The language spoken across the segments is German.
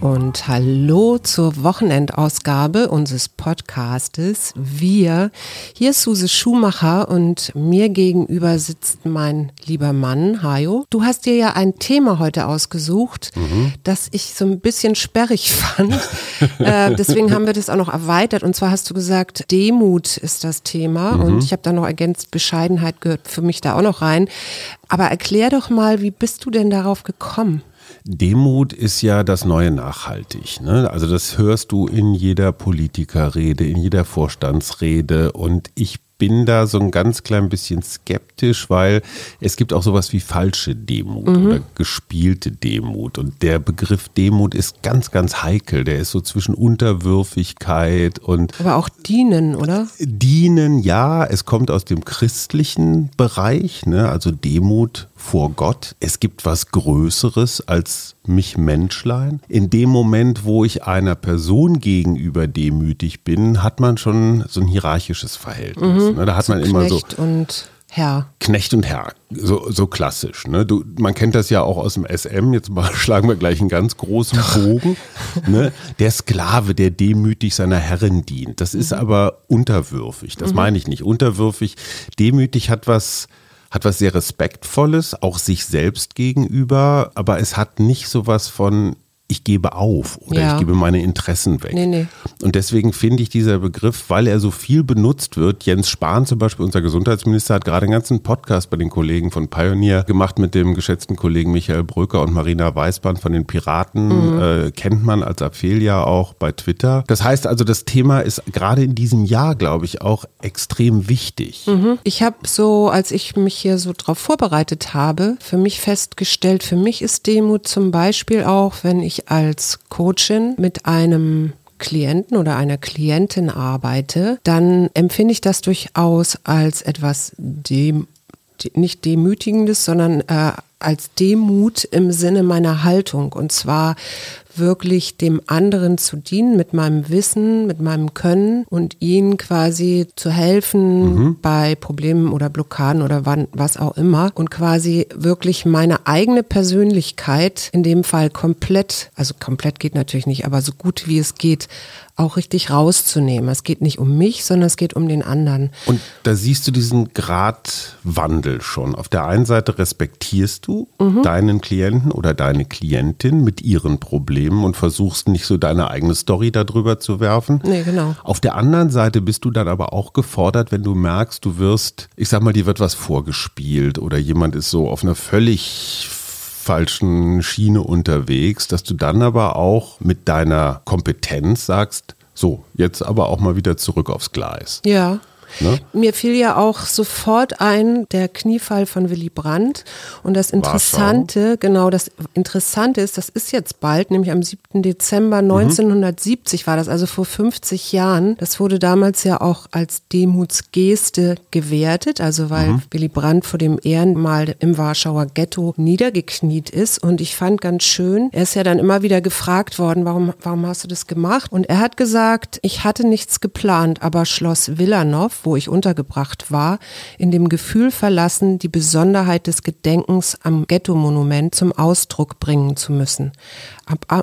Und hallo zur Wochenendausgabe unseres Podcastes. Wir, hier ist Suse Schumacher und mir gegenüber sitzt mein lieber Mann, Hajo. Du hast dir ja ein Thema heute ausgesucht, mhm. das ich so ein bisschen sperrig fand. äh, deswegen haben wir das auch noch erweitert. Und zwar hast du gesagt, Demut ist das Thema. Mhm. Und ich habe da noch ergänzt, Bescheidenheit gehört für mich da auch noch rein. Aber erklär doch mal, wie bist du denn darauf gekommen? Demut ist ja das neue Nachhaltig. Ne? Also das hörst du in jeder Politikerrede, in jeder Vorstandsrede. Und ich bin da so ein ganz klein bisschen skeptisch, weil es gibt auch sowas wie falsche Demut mhm. oder gespielte Demut. Und der Begriff Demut ist ganz, ganz heikel. Der ist so zwischen Unterwürfigkeit und. Aber auch dienen, oder? Dienen, ja. Es kommt aus dem christlichen Bereich, ne? also Demut vor Gott. Es gibt was Größeres als mich Menschlein. In dem Moment, wo ich einer Person gegenüber demütig bin, hat man schon so ein hierarchisches Verhältnis. Mhm. Ne? Da hat so man immer so. Und Herr. Knecht und Herr, so, so klassisch. Ne? Du, man kennt das ja auch aus dem SM, jetzt mal schlagen wir gleich einen ganz großen Bogen. ne? Der Sklave, der demütig seiner Herrin dient. Das ist mhm. aber unterwürfig, das mhm. meine ich nicht. Unterwürfig, demütig hat was hat was sehr Respektvolles, auch sich selbst gegenüber, aber es hat nicht so was von, ich gebe auf oder ja. ich gebe meine Interessen weg. Nee, nee. Und deswegen finde ich dieser Begriff, weil er so viel benutzt wird, Jens Spahn zum Beispiel, unser Gesundheitsminister, hat gerade einen ganzen Podcast bei den Kollegen von Pioneer gemacht mit dem geschätzten Kollegen Michael Bröker und Marina Weißband von den Piraten, mhm. äh, kennt man als Apfelia auch bei Twitter. Das heißt also, das Thema ist gerade in diesem Jahr, glaube ich, auch extrem wichtig. Mhm. Ich habe so, als ich mich hier so drauf vorbereitet habe, für mich festgestellt, für mich ist Demut zum Beispiel auch, wenn ich ich als Coachin mit einem Klienten oder einer Klientin arbeite, dann empfinde ich das durchaus als etwas dem, nicht demütigendes, sondern äh, als Demut im Sinne meiner Haltung. Und zwar wirklich dem anderen zu dienen mit meinem Wissen, mit meinem Können und ihnen quasi zu helfen mhm. bei Problemen oder Blockaden oder wann, was auch immer und quasi wirklich meine eigene Persönlichkeit in dem Fall komplett, also komplett geht natürlich nicht, aber so gut wie es geht, auch richtig rauszunehmen. Es geht nicht um mich, sondern es geht um den anderen. Und da siehst du diesen Gradwandel schon. Auf der einen Seite respektierst du mhm. deinen Klienten oder deine Klientin mit ihren Problemen und versuchst nicht so deine eigene Story darüber zu werfen. Nee, genau. Auf der anderen Seite bist du dann aber auch gefordert, wenn du merkst, du wirst, ich sag mal, dir wird was vorgespielt oder jemand ist so auf einer völlig falschen Schiene unterwegs, dass du dann aber auch mit deiner Kompetenz sagst, so, jetzt aber auch mal wieder zurück aufs Gleis. Ja. Ne? Mir fiel ja auch sofort ein der Kniefall von Willy Brandt. Und das Interessante, Warschau. genau, das Interessante ist, das ist jetzt bald, nämlich am 7. Dezember 1970 mhm. war das, also vor 50 Jahren. Das wurde damals ja auch als Demutsgeste gewertet, also weil mhm. Willy Brandt vor dem Ehrenmal im Warschauer Ghetto niedergekniet ist. Und ich fand ganz schön, er ist ja dann immer wieder gefragt worden, warum, warum hast du das gemacht? Und er hat gesagt, ich hatte nichts geplant, aber Schloss Wo ich untergebracht war, in dem Gefühl verlassen, die Besonderheit des Gedenkens am Ghetto-Monument zum Ausdruck bringen zu müssen.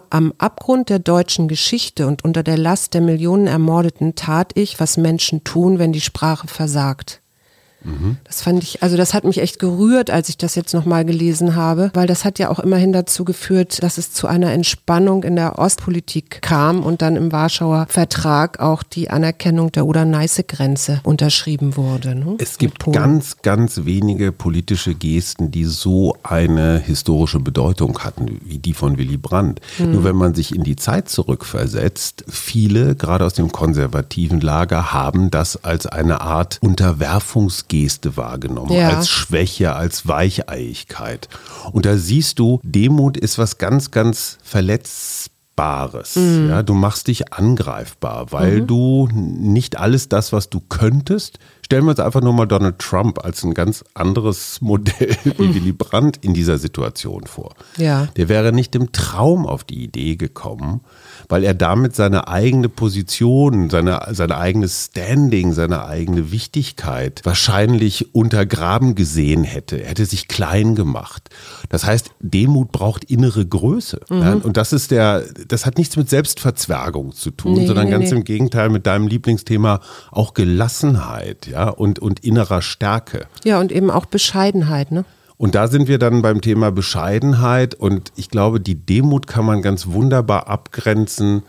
Am Abgrund der deutschen Geschichte und unter der Last der Millionen Ermordeten tat ich, was Menschen tun, wenn die Sprache versagt. Das fand ich, also das hat mich echt gerührt, als ich das jetzt nochmal gelesen habe, weil das hat ja auch immerhin dazu geführt, dass es zu einer Entspannung in der Ostpolitik kam und dann im Warschauer Vertrag auch die Anerkennung der Oder-Neiße-Grenze unterschrieben wurde. Ne? Es gibt ganz, ganz wenige politische Gesten, die so eine historische Bedeutung hatten, wie die von Willy Brandt. Hm. Nur wenn man sich in die Zeit zurückversetzt, viele, gerade aus dem konservativen Lager, haben das als eine Art Unterwerfungsgeste Geste wahrgenommen, ja. als Schwäche, als Weicheiigkeit. Und da siehst du, Demut ist was ganz, ganz Verletzbares. Mhm. Ja, du machst dich angreifbar, weil mhm. du nicht alles das, was du könntest, Stellen wir uns einfach nur mal Donald Trump als ein ganz anderes Modell wie Willy Brandt in dieser Situation vor. Ja. Der wäre nicht im Traum auf die Idee gekommen, weil er damit seine eigene Position, seine, seine eigene Standing, seine eigene Wichtigkeit wahrscheinlich untergraben gesehen hätte. Er hätte sich klein gemacht. Das heißt, Demut braucht innere Größe. Mhm. Ja, und das ist der, das hat nichts mit Selbstverzwergung zu tun, nee, sondern nee, ganz nee. im Gegenteil mit deinem Lieblingsthema auch Gelassenheit, ja, und, und innerer Stärke. Ja, und eben auch Bescheidenheit, ne? Und da sind wir dann beim Thema Bescheidenheit und ich glaube, die Demut kann man ganz wunderbar abgrenzen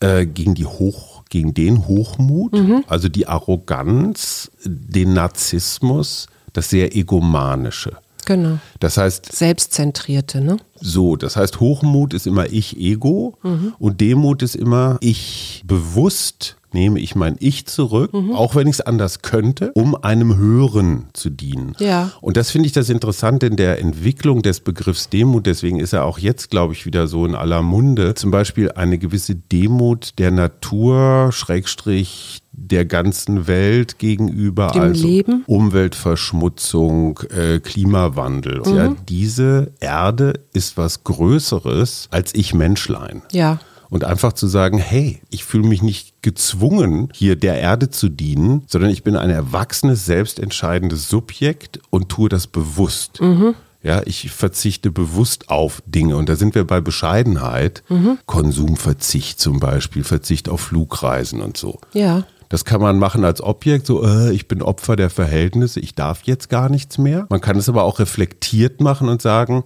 äh, gegen die Hoch, gegen den Hochmut, mhm. also die Arroganz, den Narzissmus, das sehr egomanische. Genau. Das heißt. Selbstzentrierte, ne? So, das heißt, Hochmut ist immer Ich-Ego mhm. und Demut ist immer ich bewusst nehme ich mein Ich zurück, mhm. auch wenn ich es anders könnte, um einem Hören zu dienen. Ja. Und das finde ich das Interessante in der Entwicklung des Begriffs Demut. Deswegen ist er auch jetzt, glaube ich, wieder so in aller Munde. Zum Beispiel eine gewisse Demut der Natur, Schrägstrich der ganzen Welt gegenüber, Dem also Leben. Umweltverschmutzung, äh, Klimawandel. Mhm. Ja, diese Erde ist was Größeres als ich Menschlein. Ja. Und einfach zu sagen, hey, ich fühle mich nicht gezwungen, hier der Erde zu dienen, sondern ich bin ein erwachsenes, selbstentscheidendes Subjekt und tue das bewusst. Mhm. Ja, ich verzichte bewusst auf Dinge. Und da sind wir bei Bescheidenheit. Mhm. Konsumverzicht zum Beispiel, Verzicht auf Flugreisen und so. Ja. Das kann man machen als Objekt, so äh, ich bin Opfer der Verhältnisse, ich darf jetzt gar nichts mehr. Man kann es aber auch reflektiert machen und sagen,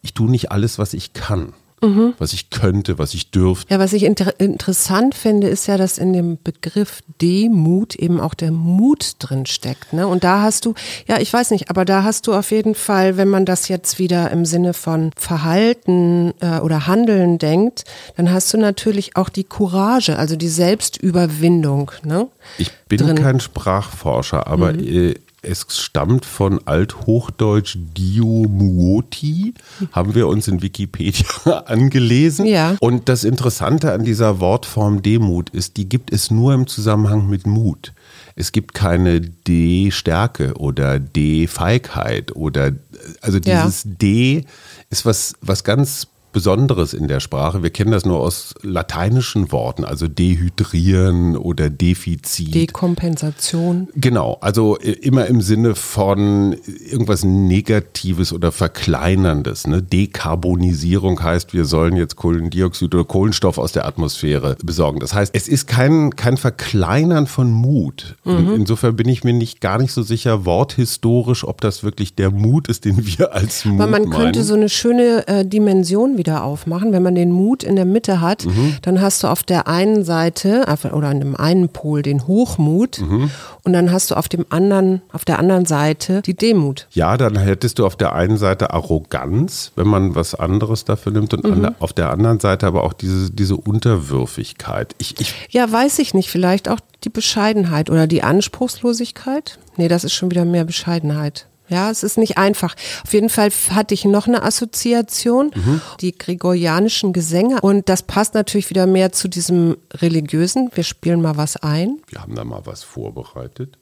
ich tue nicht alles, was ich kann mhm. was ich könnte, was ich dürfte. Ja, was ich inter interessant finde, ist ja, dass in dem Begriff Demut eben auch der Mut drin steckt. Ne? Und da hast du, ja, ich weiß nicht, aber da hast du auf jeden Fall, wenn man das jetzt wieder im Sinne von Verhalten äh, oder Handeln denkt, dann hast du natürlich auch die Courage, also die Selbstüberwindung. Ne? Ich bin drin. kein Sprachforscher, aber mhm. äh, es stammt von Althochdeutsch Diomuoti, haben wir uns in Wikipedia angelesen. Ja. Und das Interessante an dieser Wortform Demut ist, die gibt es nur im Zusammenhang mit Mut. Es gibt keine D-Stärke oder D-Feigheit oder also dieses ja. D ist was, was ganz Besonderes in der Sprache. Wir kennen das nur aus lateinischen Worten, also dehydrieren oder Defizit. Dekompensation. Genau, also immer im Sinne von irgendwas Negatives oder Verkleinerndes. Ne? Dekarbonisierung heißt, wir sollen jetzt Kohlendioxid oder Kohlenstoff aus der Atmosphäre besorgen. Das heißt, es ist kein, kein Verkleinern von Mut. Mhm. Insofern bin ich mir nicht gar nicht so sicher, worthistorisch, ob das wirklich der Mut ist, den wir als Mut Aber man meinen. könnte so eine schöne äh, Dimension wieder aufmachen. Wenn man den Mut in der Mitte hat, mhm. dann hast du auf der einen Seite oder an dem einen Pol den Hochmut mhm. und dann hast du auf dem anderen, auf der anderen Seite die Demut. Ja, dann hättest du auf der einen Seite Arroganz, wenn man was anderes dafür nimmt und mhm. auf der anderen Seite aber auch diese, diese Unterwürfigkeit. Ich, ich ja, weiß ich nicht, vielleicht auch die Bescheidenheit oder die Anspruchslosigkeit. Nee, das ist schon wieder mehr Bescheidenheit. Ja, es ist nicht einfach. Auf jeden Fall hatte ich noch eine Assoziation, mhm. die gregorianischen Gesänge. Und das passt natürlich wieder mehr zu diesem religiösen. Wir spielen mal was ein. Wir haben da mal was vorbereitet.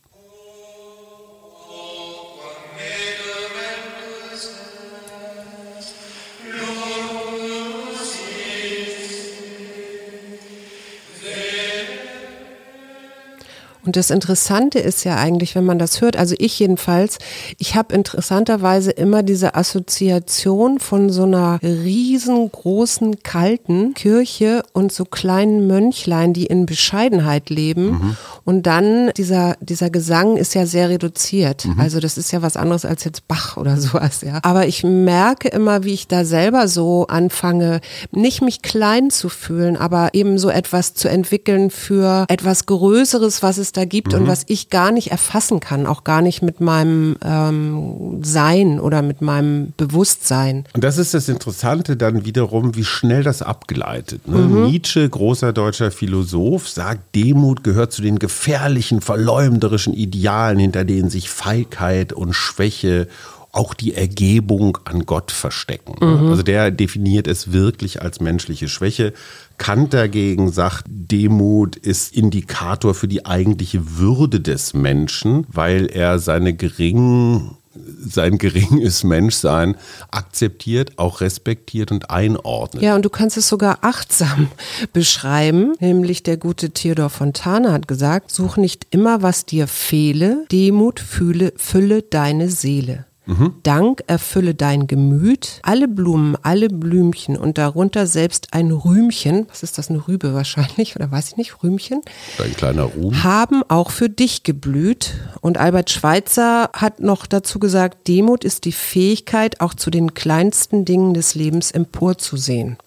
Und das Interessante ist ja eigentlich, wenn man das hört, also ich jedenfalls, ich habe interessanterweise immer diese Assoziation von so einer riesengroßen, kalten Kirche und so kleinen Mönchlein, die in Bescheidenheit leben. Mhm. Und dann dieser, dieser Gesang ist ja sehr reduziert. Mhm. Also das ist ja was anderes als jetzt Bach oder sowas, ja. Aber ich merke immer, wie ich da selber so anfange, nicht mich klein zu fühlen, aber eben so etwas zu entwickeln für etwas Größeres, was es da gibt mhm. und was ich gar nicht erfassen kann, auch gar nicht mit meinem ähm, Sein oder mit meinem Bewusstsein. Und das ist das Interessante dann wiederum, wie schnell das abgleitet. Ne? Mhm. Nietzsche, großer deutscher Philosoph, sagt, Demut gehört zu den gefährlichen, verleumderischen Idealen, hinter denen sich Feigheit und Schwäche auch die Ergebung an Gott verstecken. Mhm. Also der definiert es wirklich als menschliche Schwäche. Kant dagegen sagt, Demut ist Indikator für die eigentliche Würde des Menschen, weil er seine geringen sein geringes Menschsein akzeptiert, auch respektiert und einordnet. Ja, und du kannst es sogar achtsam beschreiben, nämlich der gute Theodor Fontane hat gesagt, such nicht immer, was dir fehle, Demut fühle, fülle deine Seele. Mhm. Dank erfülle dein Gemüt, alle Blumen, alle Blümchen und darunter selbst ein Rühmchen, was ist das, eine Rübe wahrscheinlich oder weiß ich nicht, Rühmchen? Ein kleiner Ruhm. Haben auch für dich geblüht. Und Albert Schweitzer hat noch dazu gesagt, Demut ist die Fähigkeit, auch zu den kleinsten Dingen des Lebens emporzusehen.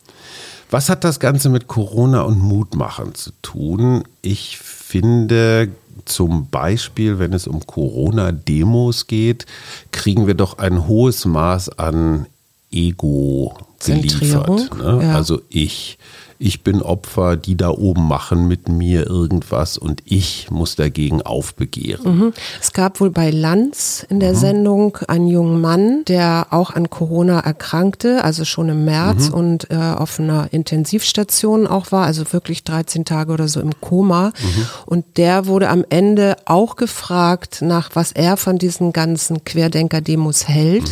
Was hat das Ganze mit Corona und Mutmachen zu tun? Ich finde, zum Beispiel, wenn es um Corona-Demos geht, kriegen wir doch ein hohes Maß an Ego geliefert. Ne? Ja. Also ich, ich bin Opfer, die da oben machen mit mir irgendwas und ich muss dagegen aufbegehren. Mhm. Es gab wohl bei Lanz in der mhm. Sendung einen jungen Mann, der auch an Corona erkrankte, also schon im März mhm. und äh, auf einer Intensivstation auch war, also wirklich 13 Tage oder so im Koma. Mhm. Und der wurde am Ende auch gefragt, nach was er von diesen ganzen Querdenker-Demos hält.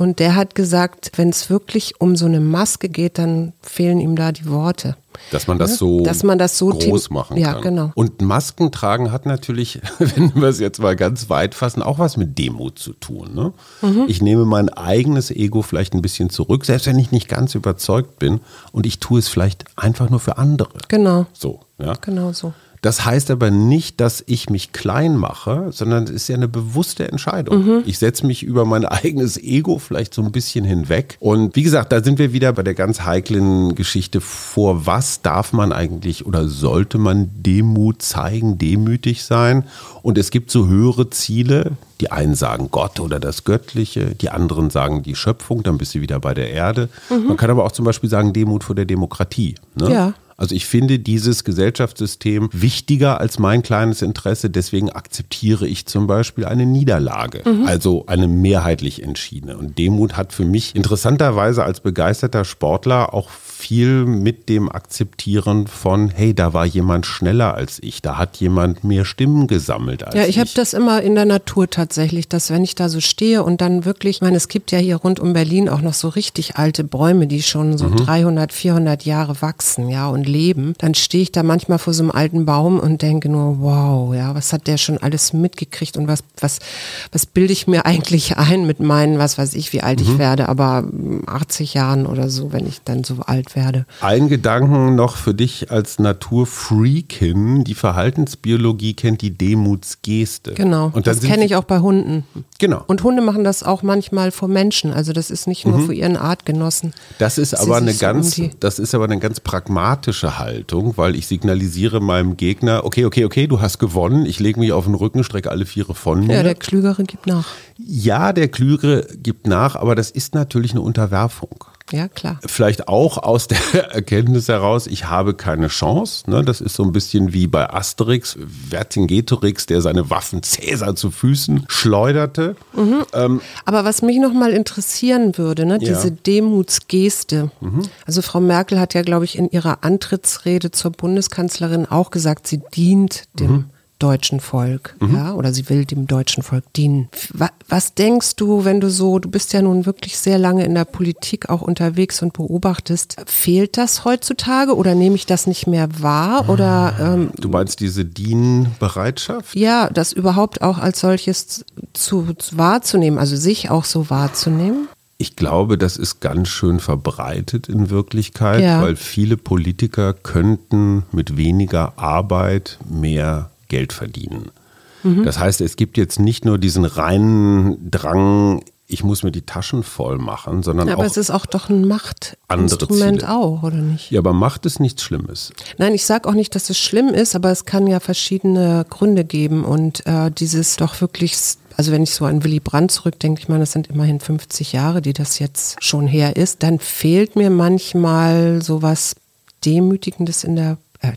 Und der hat gesagt, wenn es wirklich um so eine Maske geht, dann fehlen ihm da die Worte. Dass man das so, Dass man das so groß machen kann. Ja, genau. Und Masken tragen hat natürlich, wenn wir es jetzt mal ganz weit fassen, auch was mit Demut zu tun. Ne? Mhm. Ich nehme mein eigenes Ego vielleicht ein bisschen zurück, selbst wenn ich nicht ganz überzeugt bin. Und ich tue es vielleicht einfach nur für andere. Genau. So, ja. Genau so. Das heißt aber nicht, dass ich mich klein mache, sondern es ist ja eine bewusste Entscheidung. Mhm. Ich setze mich über mein eigenes Ego vielleicht so ein bisschen hinweg. Und wie gesagt, da sind wir wieder bei der ganz heiklen Geschichte, vor was darf man eigentlich oder sollte man Demut zeigen, demütig sein? Und es gibt so höhere Ziele. Die einen sagen Gott oder das Göttliche, die anderen sagen die Schöpfung, dann bist du wieder bei der Erde. Mhm. Man kann aber auch zum Beispiel sagen Demut vor der Demokratie. Ne? Ja. Also ich finde dieses Gesellschaftssystem wichtiger als mein kleines Interesse. Deswegen akzeptiere ich zum Beispiel eine Niederlage, mhm. also eine mehrheitlich entschiedene. Und Demut hat für mich interessanterweise als begeisterter Sportler auch viel mit dem Akzeptieren von, hey, da war jemand schneller als ich, da hat jemand mehr Stimmen gesammelt als ich. Ja, ich habe das immer in der Natur tatsächlich, dass wenn ich da so stehe und dann wirklich, ich meine, es gibt ja hier rund um Berlin auch noch so richtig alte Bäume, die schon so mhm. 300, 400 Jahre wachsen, ja, und leben, dann stehe ich da manchmal vor so einem alten Baum und denke nur, wow, ja, was hat der schon alles mitgekriegt und was, was, was bilde ich mir eigentlich ein mit meinen, was weiß ich, wie alt mhm. ich werde, aber 80 Jahren oder so, wenn ich dann so alt werde. Ein Gedanken noch für dich als Naturfreakin, die Verhaltensbiologie kennt die Demutsgeste. Genau, und das kenne ich auch bei Hunden. Genau. Und Hunde machen das auch manchmal vor Menschen, also das ist nicht nur mhm. für ihren Artgenossen. Das ist aber eine ganz, um das ist aber eine ganz pragmatische Haltung, weil ich signalisiere meinem Gegner, okay, okay, okay, du hast gewonnen, ich lege mich auf den Rücken, strecke alle Viere von mir. Ja, der Klügere gibt nach. Ja, der Klügere gibt nach, aber das ist natürlich eine Unterwerfung. Ja, klar. Vielleicht auch aus der Erkenntnis heraus, ich habe keine Chance. Ne? Das ist so ein bisschen wie bei Asterix, Vercingetorix, der seine Waffen Cäsar zu Füßen schleuderte. Mhm. Ähm, Aber was mich nochmal interessieren würde, ne? diese ja. Demutsgeste. Mhm. Also Frau Merkel hat ja, glaube ich, in ihrer Antrittsrede zur Bundeskanzlerin auch gesagt, sie dient dem mhm deutschen Volk, mhm. ja, oder sie will dem deutschen Volk dienen. Was, was, denkst du, wenn du so, du bist ja nun wirklich sehr lange in der Politik auch unterwegs und beobachtest, fehlt das heutzutage oder nehme ich das nicht mehr wahr oder? Ähm, du meinst diese Dienbereitschaft? Ja, das überhaupt auch als solches zu, zu wahrzunehmen, also sich auch so wahrzunehmen. Ich glaube, das ist ganz schön verbreitet in Wirklichkeit, ja. weil viele Politiker könnten mit weniger Arbeit mehr Geld verdienen. Mhm. Das heißt, es gibt jetzt nicht nur diesen reinen Drang, ich muss mir die Taschen voll machen, sondern ja, aber auch. Aber es ist auch doch ein Machtinstrument auch, oder nicht? Ja, aber Macht ist nichts Schlimmes. Nein, ich sage auch nicht, dass es schlimm ist, aber es kann ja verschiedene Gründe geben und äh, dieses doch wirklich also wenn ich so an Willy Brandt zurückdenke, ich meine, das sind immerhin 50 Jahre, die das jetzt schon her ist, dann fehlt mir manchmal sowas Demütigendes in der, äh,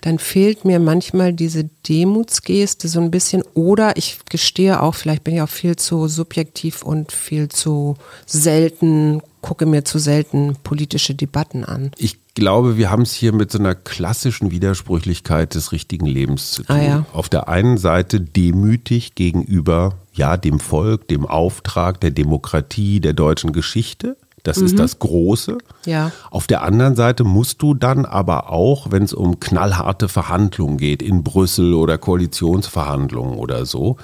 dann fehlt mir manchmal diese Demutsgeste so ein bisschen. Oder ich gestehe auch, vielleicht bin ich auch viel zu subjektiv und viel zu selten, gucke mir zu selten politische Debatten an. Ich glaube, wir haben es hier mit so einer klassischen Widersprüchlichkeit des richtigen Lebens zu tun. Ah, ja. Auf der einen Seite demütig gegenüber ja, dem Volk, dem Auftrag der Demokratie, der deutschen Geschichte. Das mhm. ist das Große. Ja. Auf der anderen Seite musst du dann aber auch, wenn es um knallharte Verhandlungen geht, in Brüssel oder Koalitionsverhandlungen oder so,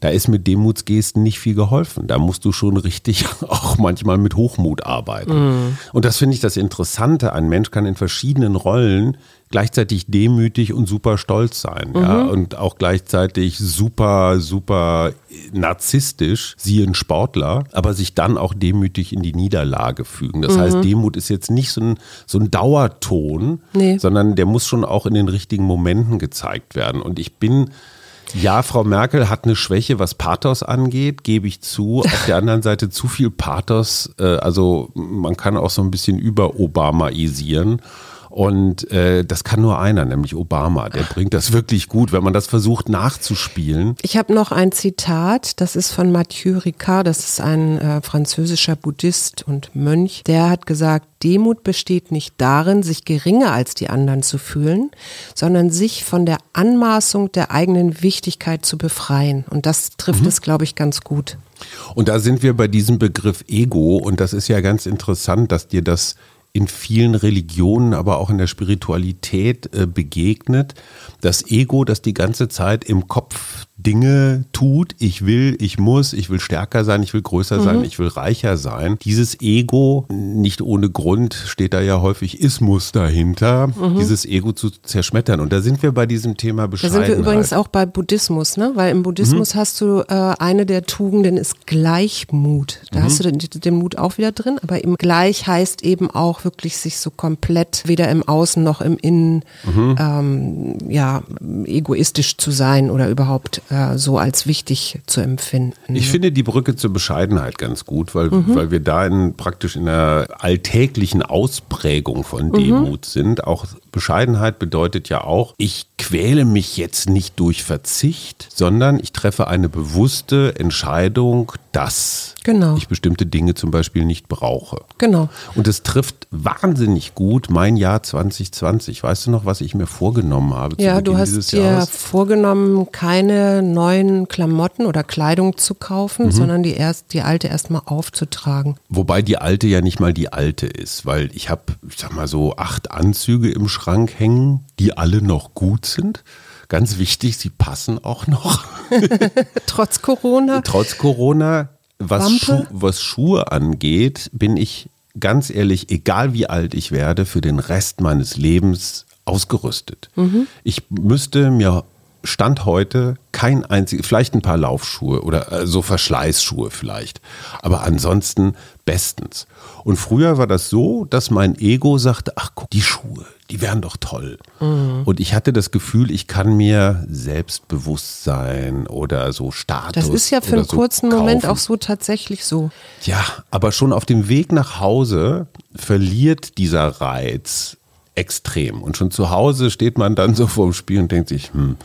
da ist mit Demutsgesten nicht viel geholfen. Da musst du schon richtig auch manchmal mit Hochmut arbeiten. Mhm. Und das finde ich das Interessante. Ein Mensch kann in verschiedenen Rollen gleichzeitig demütig und super stolz sein. Mhm. Ja, und auch gleichzeitig super, super narzisstisch, siehe ein Sportler, aber sich dann auch demütig in die Niederlage fügen. Das mhm. heißt, Demut ist jetzt nicht so ein, so ein Dauerton, nee. sondern der muss schon auch in den richtigen Momenten gezeigt werden. Und ich bin ja, Frau Merkel hat eine Schwäche, was Pathos angeht, gebe ich zu. Auf der anderen Seite zu viel Pathos, äh, also man kann auch so ein bisschen über Obamaisieren. Und äh, das kann nur einer, nämlich Obama. Der bringt das wirklich gut, wenn man das versucht nachzuspielen. Ich habe noch ein Zitat, das ist von Mathieu Ricard, das ist ein äh, französischer Buddhist und Mönch. Der hat gesagt, Demut besteht nicht darin, sich geringer als die anderen zu fühlen, sondern sich von der Anmaßung der eigenen Wichtigkeit zu befreien. Und das trifft mhm. es, glaube ich, ganz gut. Und da sind wir bei diesem Begriff Ego. Und das ist ja ganz interessant, dass dir das in vielen Religionen, aber auch in der Spiritualität äh, begegnet. Das Ego, das die ganze Zeit im Kopf Dinge tut, ich will, ich muss, ich will stärker sein, ich will größer mhm. sein, ich will reicher sein. Dieses Ego, nicht ohne Grund, steht da ja häufig Ismus dahinter, mhm. dieses Ego zu zerschmettern. Und da sind wir bei diesem Thema Bescheidenheit. Da sind wir übrigens auch bei Buddhismus, ne? weil im Buddhismus mhm. hast du äh, eine der Tugenden ist Gleichmut. Da hast mhm. du den, den Mut auch wieder drin, aber im Gleich heißt eben auch wirklich sich so komplett weder im Außen noch im Innen mhm. ähm, ja, egoistisch zu sein oder überhaupt äh, so als wichtig zu empfinden. Ich finde die Brücke zur Bescheidenheit ganz gut, weil, mhm. weil wir da in, praktisch in einer alltäglichen Ausprägung von mhm. Demut mhm. sind. Auch Bescheidenheit bedeutet ja auch, ich quäle mich jetzt nicht durch Verzicht, sondern ich treffe eine bewusste Entscheidung, dass genau. ich bestimmte Dinge zum Beispiel nicht brauche. Genau. Und es trifft wahnsinnig gut mein Jahr 2020. Weißt du noch, was ich mir vorgenommen habe? Ja, du hast dir Jahres? vorgenommen, keine neuen Klamotten oder Kleidung zu kaufen, mhm. sondern die, erst, die alte erstmal aufzutragen. Wobei die alte ja nicht mal die alte ist, weil ich habe, ich sag mal so, acht Anzüge im Schrank Schrank hängen, die alle noch gut sind. Ganz wichtig, sie passen auch noch. Trotz Corona. Trotz Corona. Was, Schu was Schuhe angeht, bin ich ganz ehrlich, egal wie alt ich werde, für den Rest meines Lebens ausgerüstet. Mhm. Ich müsste mir Stand heute kein einziges, vielleicht ein paar Laufschuhe oder äh, so Verschleißschuhe vielleicht, aber ansonsten bestens. Und früher war das so, dass mein Ego sagte, ach guck, die Schuhe, die wären doch toll. Mhm. Und ich hatte das Gefühl, ich kann mir Selbstbewusstsein oder so Status. Das ist ja für einen so kurzen kaufen. Moment auch so tatsächlich so. Ja, aber schon auf dem Weg nach Hause verliert dieser Reiz extrem. Und schon zu Hause steht man dann so vor dem Spiel und denkt sich, hm,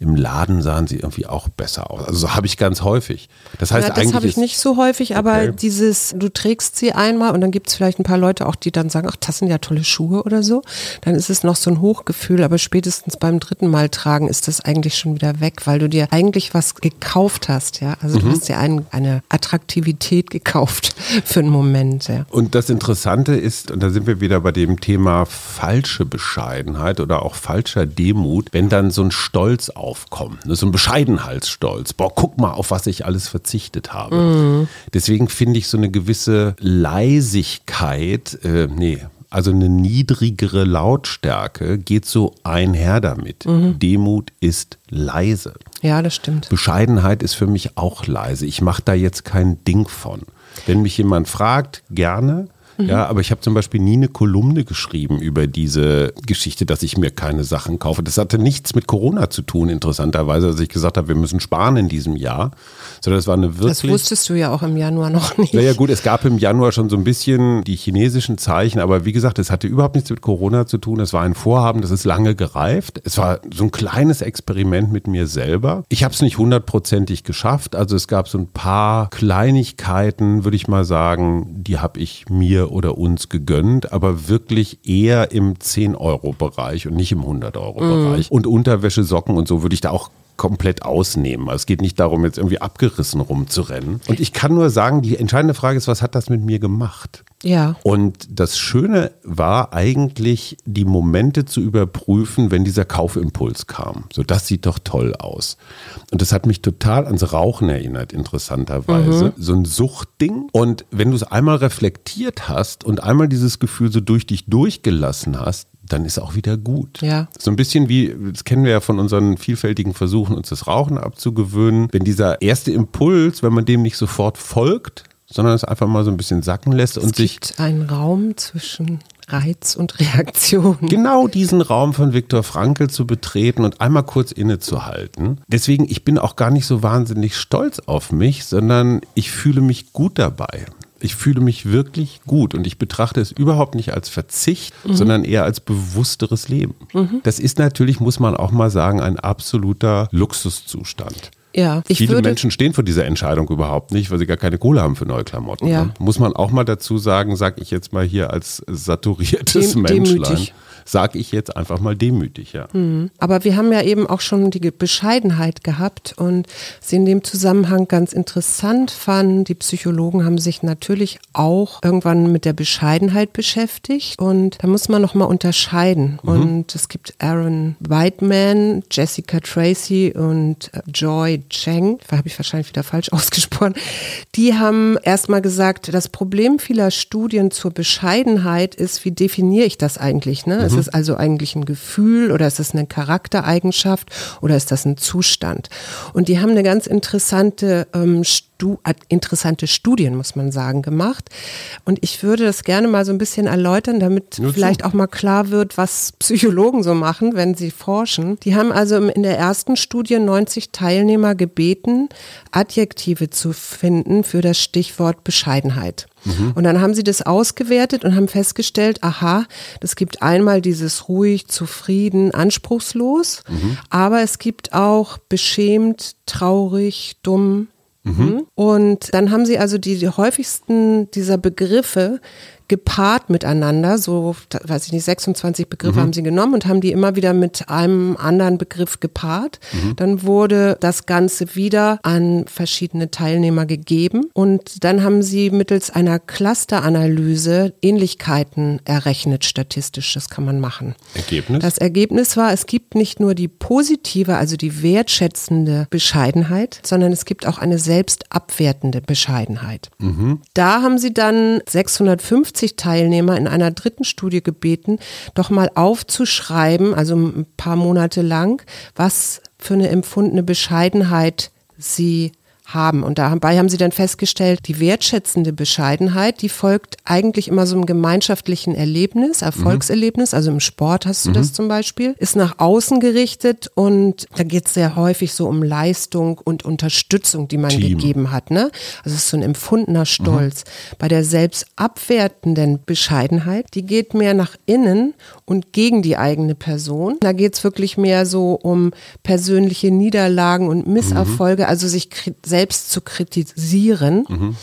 im Laden sahen sie irgendwie auch besser aus. Also so habe ich ganz häufig. Das heißt ja, das habe ich nicht so häufig, aber okay. dieses, du trägst sie einmal und dann gibt es vielleicht ein paar Leute auch, die dann sagen, ach, das sind ja tolle Schuhe oder so. Dann ist es noch so ein Hochgefühl, aber spätestens beim dritten Mal tragen ist das eigentlich schon wieder weg, weil du dir eigentlich was gekauft hast, ja. Also mhm. du hast dir ein, eine Attraktivität gekauft für einen Moment, ja. Und das Interessante ist, und da sind wir wieder bei dem Thema falsche Bescheidenheit oder auch falscher Demut, wenn dann so ein Stolz auf aufkommt. Ne? So ein Bescheidenheitsstolz. Boah, guck mal, auf was ich alles verzichtet habe. Mhm. Deswegen finde ich so eine gewisse Leisigkeit, äh, nee, also eine niedrigere Lautstärke geht so einher damit. Mhm. Demut ist leise. Ja, das stimmt. Bescheidenheit ist für mich auch leise. Ich mache da jetzt kein Ding von. Wenn mich jemand fragt, gerne. Mhm. Ja, aber ich habe zum Beispiel nie eine Kolumne geschrieben über diese Geschichte, dass ich mir keine Sachen kaufe. Das hatte nichts mit Corona zu tun, interessanterweise, als ich gesagt habe, wir müssen sparen in diesem Jahr. Sondern es war eine wirklich. Das wusstest du ja auch im Januar noch nicht. Naja, gut, es gab im Januar schon so ein bisschen die chinesischen Zeichen, aber wie gesagt, es hatte überhaupt nichts mit Corona zu tun. Es war ein Vorhaben, das ist lange gereift. Es war so ein kleines Experiment mit mir selber. Ich habe es nicht hundertprozentig geschafft. Also es gab so ein paar Kleinigkeiten, würde ich mal sagen, die habe ich mir oder uns gegönnt, aber wirklich eher im 10-Euro-Bereich und nicht im 100-Euro-Bereich. Mm. Und Unterwäsche, Socken und so würde ich da auch komplett ausnehmen. Also es geht nicht darum, jetzt irgendwie abgerissen rumzurennen. Und ich kann nur sagen, die entscheidende Frage ist, was hat das mit mir gemacht? Ja. Und das Schöne war eigentlich, die Momente zu überprüfen, wenn dieser Kaufimpuls kam. So, das sieht doch toll aus. Und das hat mich total ans Rauchen erinnert, interessanterweise. Mhm. So ein Suchtding. Und wenn du es einmal reflektiert hast und einmal dieses Gefühl so durch dich durchgelassen hast, dann ist auch wieder gut. Ja. So ein bisschen wie, das kennen wir ja von unseren vielfältigen Versuchen, uns das Rauchen abzugewöhnen. Wenn dieser erste Impuls, wenn man dem nicht sofort folgt, sondern es einfach mal so ein bisschen sacken lässt es und sich. Es gibt einen Raum zwischen Reiz und Reaktion. Genau diesen Raum von Viktor Frankl zu betreten und einmal kurz innezuhalten. Deswegen, ich bin auch gar nicht so wahnsinnig stolz auf mich, sondern ich fühle mich gut dabei ich fühle mich wirklich gut und ich betrachte es überhaupt nicht als Verzicht, mhm. sondern eher als bewussteres Leben. Mhm. Das ist natürlich, muss man auch mal sagen, ein absoluter Luxuszustand. Ja, Viele Menschen stehen vor dieser Entscheidung überhaupt nicht, weil sie gar keine Kohle haben für neue Klamotten. Ja. Ne? Muss man auch mal dazu sagen, sage ich jetzt mal hier als saturiertes Dem, Menschlein. Demütig sage ich jetzt einfach mal demütig, ja. Mhm. Aber wir haben ja eben auch schon die Bescheidenheit gehabt und sie in dem Zusammenhang ganz interessant fanden. Die Psychologen haben sich natürlich auch irgendwann mit der Bescheidenheit beschäftigt und da muss man nochmal unterscheiden. Mhm. Und es gibt Aaron Whiteman, Jessica Tracy und äh, Joy Cheng, habe ich wahrscheinlich wieder falsch ausgesprochen, die haben erstmal gesagt, das Problem vieler Studien zur Bescheidenheit ist, wie definiere ich das eigentlich? Ne? Mhm. Ist es also eigentlich ein Gefühl oder ist es eine Charaktereigenschaft oder ist das ein Zustand? Und die haben eine ganz interessante ähm, Stu interessante Studien, muss man sagen, gemacht. Und ich würde das gerne mal so ein bisschen erläutern, damit Nur vielleicht auch mal klar wird, was Psychologen so machen, wenn sie forschen. Die haben also in der ersten Studie 90 Teilnehmer gebeten, Adjektive zu finden für das Stichwort Bescheidenheit. Mhm. Und dann haben sie das ausgewertet und haben festgestellt, aha, es gibt einmal dieses ruhig, zufrieden, anspruchslos, mhm. aber es gibt auch beschämt, traurig, dumm. Mhm. Und dann haben sie also die, die häufigsten dieser Begriffe gepaart miteinander, so, weiß ich nicht, 26 Begriffe mhm. haben sie genommen und haben die immer wieder mit einem anderen Begriff gepaart. Mhm. Dann wurde das Ganze wieder an verschiedene Teilnehmer gegeben und dann haben sie mittels einer Clusteranalyse Ähnlichkeiten errechnet, statistisch, das kann man machen. Ergebnis? Das Ergebnis war, es gibt nicht nur die positive, also die wertschätzende Bescheidenheit, sondern es gibt auch eine selbstabwertende Bescheidenheit. Mhm. Da haben sie dann 650 50 Teilnehmer in einer dritten Studie gebeten, doch mal aufzuschreiben, also ein paar Monate lang, was für eine empfundene Bescheidenheit sie haben. Und dabei haben sie dann festgestellt, die wertschätzende Bescheidenheit, die folgt eigentlich immer so einem gemeinschaftlichen Erlebnis, Erfolgserlebnis, also im Sport hast du mhm. das zum Beispiel, ist nach außen gerichtet und da geht es sehr häufig so um Leistung und Unterstützung, die man Team. gegeben hat. Ne? Also es ist so ein empfundener Stolz. Mhm. Bei der selbstabwertenden Bescheidenheit, die geht mehr nach innen und gegen die eigene Person. Da geht es wirklich mehr so um persönliche Niederlagen und Misserfolge, mhm. also sich selbst selbst zu kritisieren. Mhm.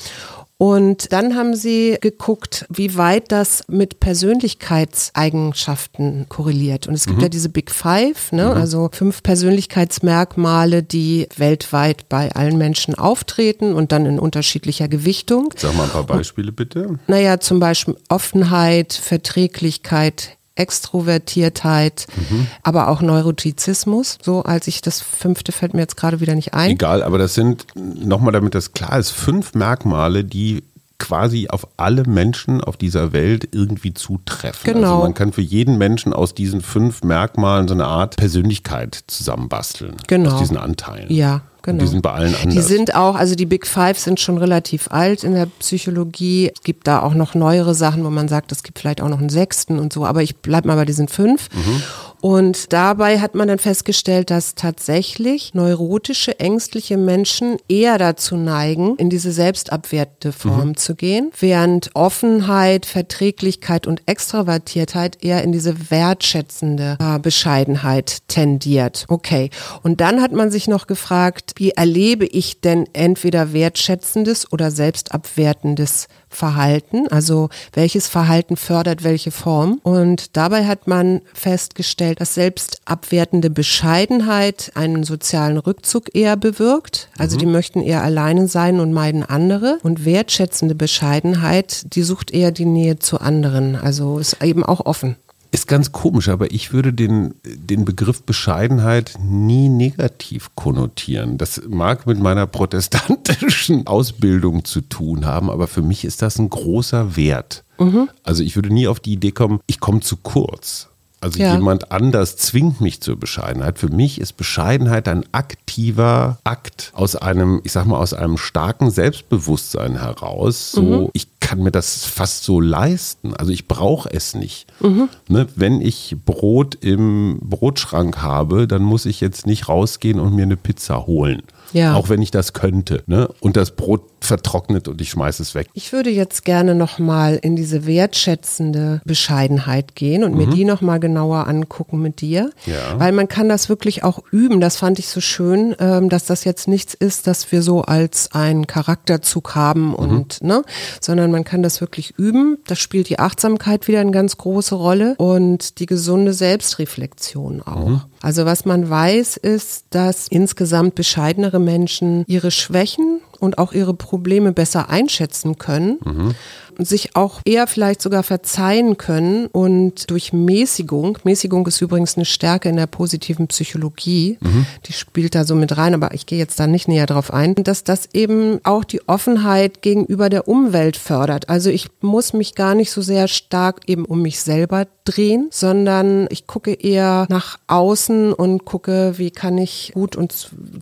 Und dann haben sie geguckt, wie weit das mit Persönlichkeitseigenschaften korreliert. Und es gibt mhm. ja diese Big Five, ne? Mhm. also fünf Persönlichkeitsmerkmale, die weltweit bei allen Menschen auftreten und dann in unterschiedlicher Gewichtung. Sag mal ein paar Beispiele bitte. Naja, zum Beispiel Offenheit, Verträglichkeit, Extrovertiertheit, mhm. aber auch Neurotizismus. So als ich das fünfte fällt mir jetzt gerade wieder nicht ein. Egal, aber das sind, nochmal damit das klar ist, fünf Merkmale, die quasi auf alle Menschen auf dieser Welt irgendwie zutreffen. Genau. Also man kann für jeden Menschen aus diesen fünf Merkmalen so eine Art Persönlichkeit zusammenbasteln. Genau. Aus diesen Anteilen. Ja, Genau. die sind bei allen anders. Die sind auch, also die Big Five sind schon relativ alt in der Psychologie. Es gibt da auch noch neuere Sachen, wo man sagt, es gibt vielleicht auch noch einen sechsten und so, aber ich bleibe mal bei diesen fünf. Mhm. Und dabei hat man dann festgestellt, dass tatsächlich neurotische, ängstliche Menschen eher dazu neigen, in diese selbstabwertende Form mhm. zu gehen, während Offenheit, Verträglichkeit und Extravertiertheit eher in diese wertschätzende äh, Bescheidenheit tendiert. Okay. Und dann hat man sich noch gefragt, wie erlebe ich denn entweder wertschätzendes oder selbstabwertendes Verhalten, also welches Verhalten fördert welche Form. Und dabei hat man festgestellt, dass selbst abwertende Bescheidenheit einen sozialen Rückzug eher bewirkt. Also mhm. die möchten eher alleine sein und meiden andere. Und wertschätzende Bescheidenheit, die sucht eher die Nähe zu anderen. Also ist eben auch offen. Ist ganz komisch, aber ich würde den, den Begriff Bescheidenheit nie negativ konnotieren. Das mag mit meiner protestantischen Ausbildung zu tun haben, aber für mich ist das ein großer Wert. Mhm. Also ich würde nie auf die Idee kommen, ich komme zu kurz. Also ja. jemand anders zwingt mich zur Bescheidenheit. Für mich ist Bescheidenheit ein aktiver Akt aus einem, ich sag mal, aus einem starken Selbstbewusstsein heraus. So, mhm. ich kann mir das fast so leisten. Also ich brauche es nicht. Mhm. Ne, wenn ich Brot im Brotschrank habe, dann muss ich jetzt nicht rausgehen und mir eine Pizza holen. Ja. Auch wenn ich das könnte. Ne? Und das Brot vertrocknet und ich schmeiße es weg. Ich würde jetzt gerne nochmal in diese wertschätzende Bescheidenheit gehen und mhm. mir die nochmal genauer angucken mit dir. Ja. Weil man kann das wirklich auch üben. Das fand ich so schön, ähm, dass das jetzt nichts ist, dass wir so als einen Charakterzug haben mhm. und, mhm. ne, sondern man kann das wirklich üben. Da spielt die Achtsamkeit wieder eine ganz große Rolle und die gesunde Selbstreflexion auch. Mhm. Also was man weiß, ist, dass insgesamt bescheidenere Menschen ihre Schwächen und auch ihre Probleme besser einschätzen können. Mhm sich auch eher vielleicht sogar verzeihen können und durch Mäßigung, Mäßigung ist übrigens eine Stärke in der positiven Psychologie, mhm. die spielt da so mit rein, aber ich gehe jetzt da nicht näher drauf ein, dass das eben auch die Offenheit gegenüber der Umwelt fördert. Also ich muss mich gar nicht so sehr stark eben um mich selber drehen, sondern ich gucke eher nach außen und gucke, wie kann ich gut und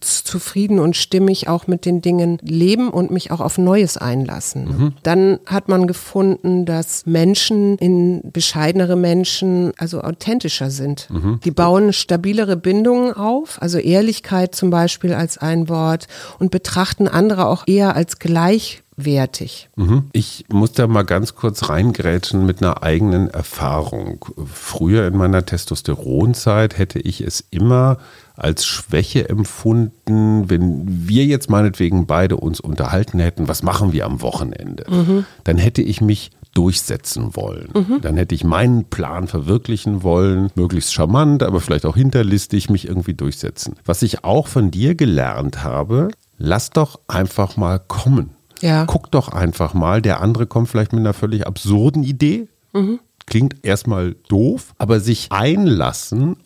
zufrieden und stimmig auch mit den Dingen leben und mich auch auf Neues einlassen. Mhm. Dann hat man gefunden, dass Menschen in bescheidenere Menschen also authentischer sind. Mhm. Die bauen stabilere Bindungen auf, also Ehrlichkeit zum Beispiel als ein Wort und betrachten andere auch eher als gleich wertig. Mhm. Ich muss da mal ganz kurz reingrätschen mit einer eigenen Erfahrung. Früher in meiner Testosteronzeit hätte ich es immer als Schwäche empfunden, wenn wir jetzt meinetwegen beide uns unterhalten hätten, was machen wir am Wochenende? Mhm. Dann hätte ich mich durchsetzen wollen. Mhm. Dann hätte ich meinen Plan verwirklichen wollen, möglichst charmant, aber vielleicht auch hinterlistig mich irgendwie durchsetzen. Was ich auch von dir gelernt habe, lass doch einfach mal kommen. Ja. Guck doch einfach mal, der andere kommt vielleicht mit einer völlig absurden Idee. Mhm. Klingt erstmal doof, aber sich einlassen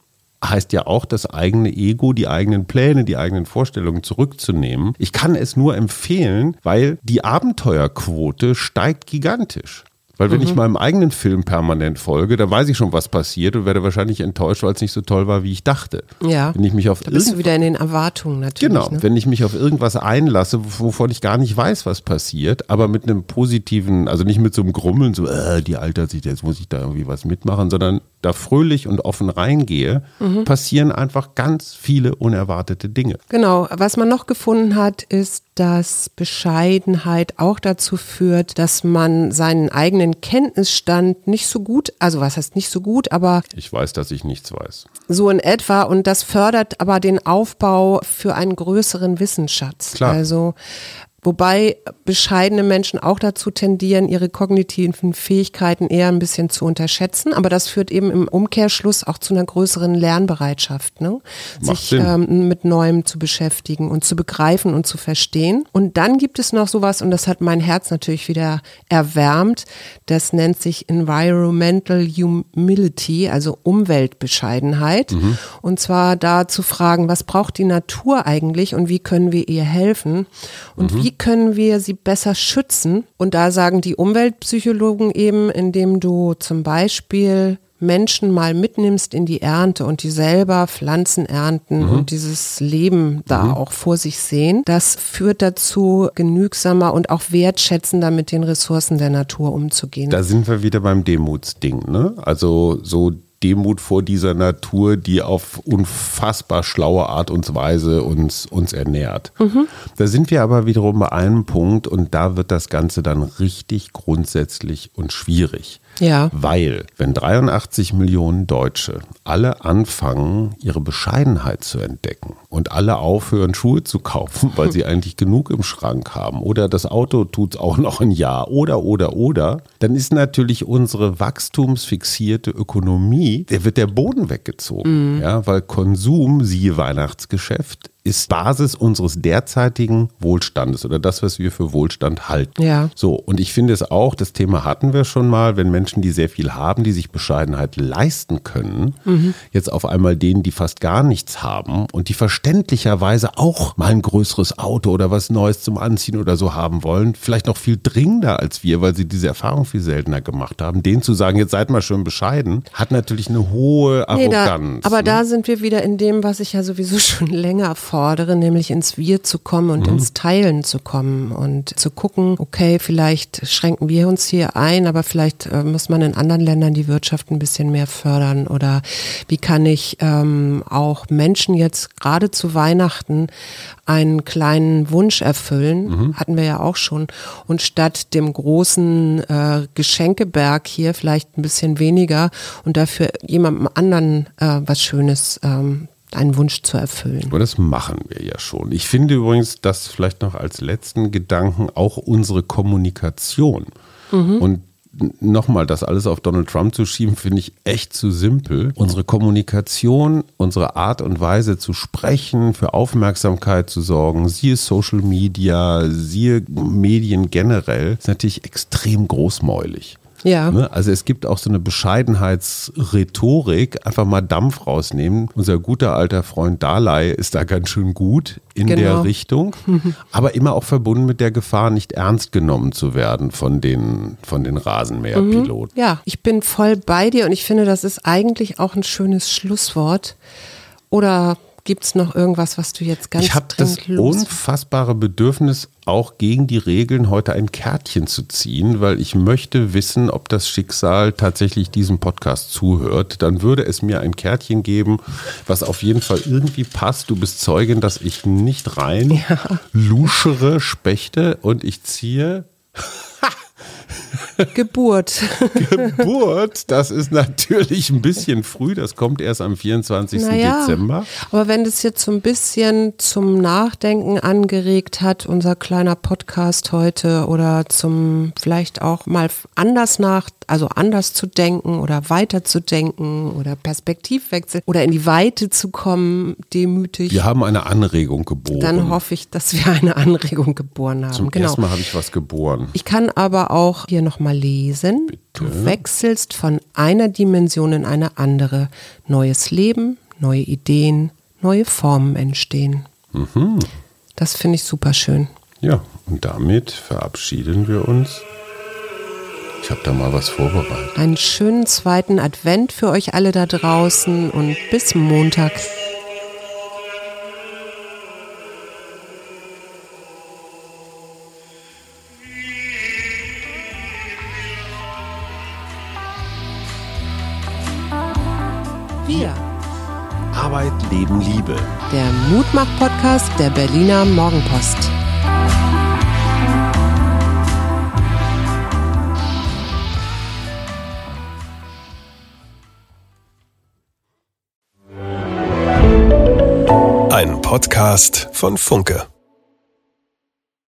heißt ja auch, das eigene Ego, die eigenen Pläne, die eigenen Vorstellungen zurückzunehmen. Ich kann es nur empfehlen, weil die Abenteuerquote steigt gigantisch. Weil wenn mhm. ich meinem eigenen Film permanent folge, dann weiß ich schon, was passiert und werde wahrscheinlich enttäuscht, weil es nicht so toll war, wie ich dachte. Ja. Wenn ich mich auf da bist du wieder in den Erwartungen natürlich. Genau. Ne? Wenn ich mich auf irgendwas einlasse, wovon ich gar nicht weiß, was passiert, aber mit einem positiven, also nicht mit so einem Grummeln, so, äh, die altert sich, jetzt muss ich da irgendwie was mitmachen, sondern da fröhlich und offen reingehe, mhm. passieren einfach ganz viele unerwartete Dinge. Genau. Was man noch gefunden hat, ist, dass Bescheidenheit auch dazu führt, dass man seinen eigenen Kenntnisstand nicht so gut, also was heißt nicht so gut, aber ich weiß, dass ich nichts weiß. So in etwa und das fördert aber den Aufbau für einen größeren Wissensschatz. Klar. Also Wobei bescheidene Menschen auch dazu tendieren, ihre kognitiven Fähigkeiten eher ein bisschen zu unterschätzen. Aber das führt eben im Umkehrschluss auch zu einer größeren Lernbereitschaft, ne? sich ähm, mit Neuem zu beschäftigen und zu begreifen und zu verstehen. Und dann gibt es noch sowas, und das hat mein Herz natürlich wieder erwärmt, das nennt sich Environmental Humility, also Umweltbescheidenheit. Mhm. Und zwar da zu fragen, was braucht die Natur eigentlich und wie können wir ihr helfen? Und mhm. wie können wir sie besser schützen? Und da sagen die Umweltpsychologen eben, indem du zum Beispiel Menschen mal mitnimmst in die Ernte und die selber Pflanzen ernten mhm. und dieses Leben da mhm. auch vor sich sehen, das führt dazu, genügsamer und auch wertschätzender mit den Ressourcen der Natur umzugehen. Da sind wir wieder beim Demutsding, ne? Also so Demut vor dieser Natur, die auf unfassbar schlaue Art und Weise uns, uns ernährt. Mhm. Da sind wir aber wiederum bei einem Punkt und da wird das Ganze dann richtig grundsätzlich und schwierig. Ja. Weil, wenn 83 Millionen Deutsche alle anfangen, ihre Bescheidenheit zu entdecken und alle aufhören, Schuhe zu kaufen, weil sie eigentlich genug im Schrank haben oder das Auto tut es auch noch ein Jahr oder, oder, oder, dann ist natürlich unsere wachstumsfixierte Ökonomie, der wird der Boden weggezogen. Mhm. Ja, weil Konsum, siehe Weihnachtsgeschäft, ist Basis unseres derzeitigen Wohlstandes oder das, was wir für Wohlstand halten. Ja. So, und ich finde es auch, das Thema hatten wir schon mal, wenn Menschen, die sehr viel haben, die sich Bescheidenheit leisten können, mhm. jetzt auf einmal denen, die fast gar nichts haben und die verständlicherweise auch mal ein größeres Auto oder was Neues zum Anziehen oder so haben wollen, vielleicht noch viel dringender als wir, weil sie diese Erfahrung viel seltener gemacht haben, denen zu sagen, jetzt seid mal schön bescheiden, hat natürlich eine hohe Arroganz. Nee, da, aber ne? da sind wir wieder in dem, was ich ja sowieso schon länger vor fordere, nämlich ins Wir zu kommen und mhm. ins Teilen zu kommen und zu gucken, okay, vielleicht schränken wir uns hier ein, aber vielleicht äh, muss man in anderen Ländern die Wirtschaft ein bisschen mehr fördern oder wie kann ich ähm, auch Menschen jetzt gerade zu Weihnachten einen kleinen Wunsch erfüllen, mhm. hatten wir ja auch schon, und statt dem großen äh, Geschenkeberg hier vielleicht ein bisschen weniger und dafür jemandem anderen äh, was Schönes ähm, einen Wunsch zu erfüllen. Aber das machen wir ja schon. Ich finde übrigens, dass vielleicht noch als letzten Gedanken auch unsere Kommunikation mhm. und nochmal, das alles auf Donald Trump zu schieben, finde ich echt zu simpel. Unsere Kommunikation, unsere Art und Weise zu sprechen, für Aufmerksamkeit zu sorgen, siehe Social Media, siehe Medien generell, ist natürlich extrem großmäulig. Ja. Ne? Also es gibt auch so eine Bescheidenheitsrhetorik, einfach mal Dampf rausnehmen. Unser guter alter Freund Dalai ist da ganz schön gut in genau. der Richtung, aber immer auch verbunden mit der Gefahr, nicht ernst genommen zu werden von den, von den Rasenmäherpiloten. Mhm. Ja, ich bin voll bei dir und ich finde, das ist eigentlich auch ein schönes Schlusswort. Oder Gibt es noch irgendwas, was du jetzt ganz Ich habe das unfassbare Bedürfnis, auch gegen die Regeln heute ein Kärtchen zu ziehen, weil ich möchte wissen, ob das Schicksal tatsächlich diesem Podcast zuhört. Dann würde es mir ein Kärtchen geben, was auf jeden Fall irgendwie passt. Du bist Zeugin, dass ich nicht rein ja. luschere, spechte und ich ziehe Geburt. Geburt, das ist natürlich ein bisschen früh, das kommt erst am 24. Naja, Dezember. Aber wenn das jetzt so ein bisschen zum Nachdenken angeregt hat, unser kleiner Podcast heute, oder zum vielleicht auch mal anders nach, also anders zu denken oder weiter zu denken oder Perspektivwechsel oder in die Weite zu kommen, demütig. Wir haben eine Anregung geboren. Dann hoffe ich, dass wir eine Anregung geboren haben. Zum genau. ersten Mal habe ich was geboren. Ich kann aber auch hier nochmal lesen. Bitte? Du wechselst von einer Dimension in eine andere. Neues Leben, neue Ideen, neue Formen entstehen. Mhm. Das finde ich super schön. Ja, und damit verabschieden wir uns. Ich habe da mal was vorbereitet. Einen schönen zweiten Advent für euch alle da draußen und bis Montag. Wir. Arbeit, Leben, Liebe. Der Mutmach-Podcast der Berliner Morgenpost. Podcast von Funke.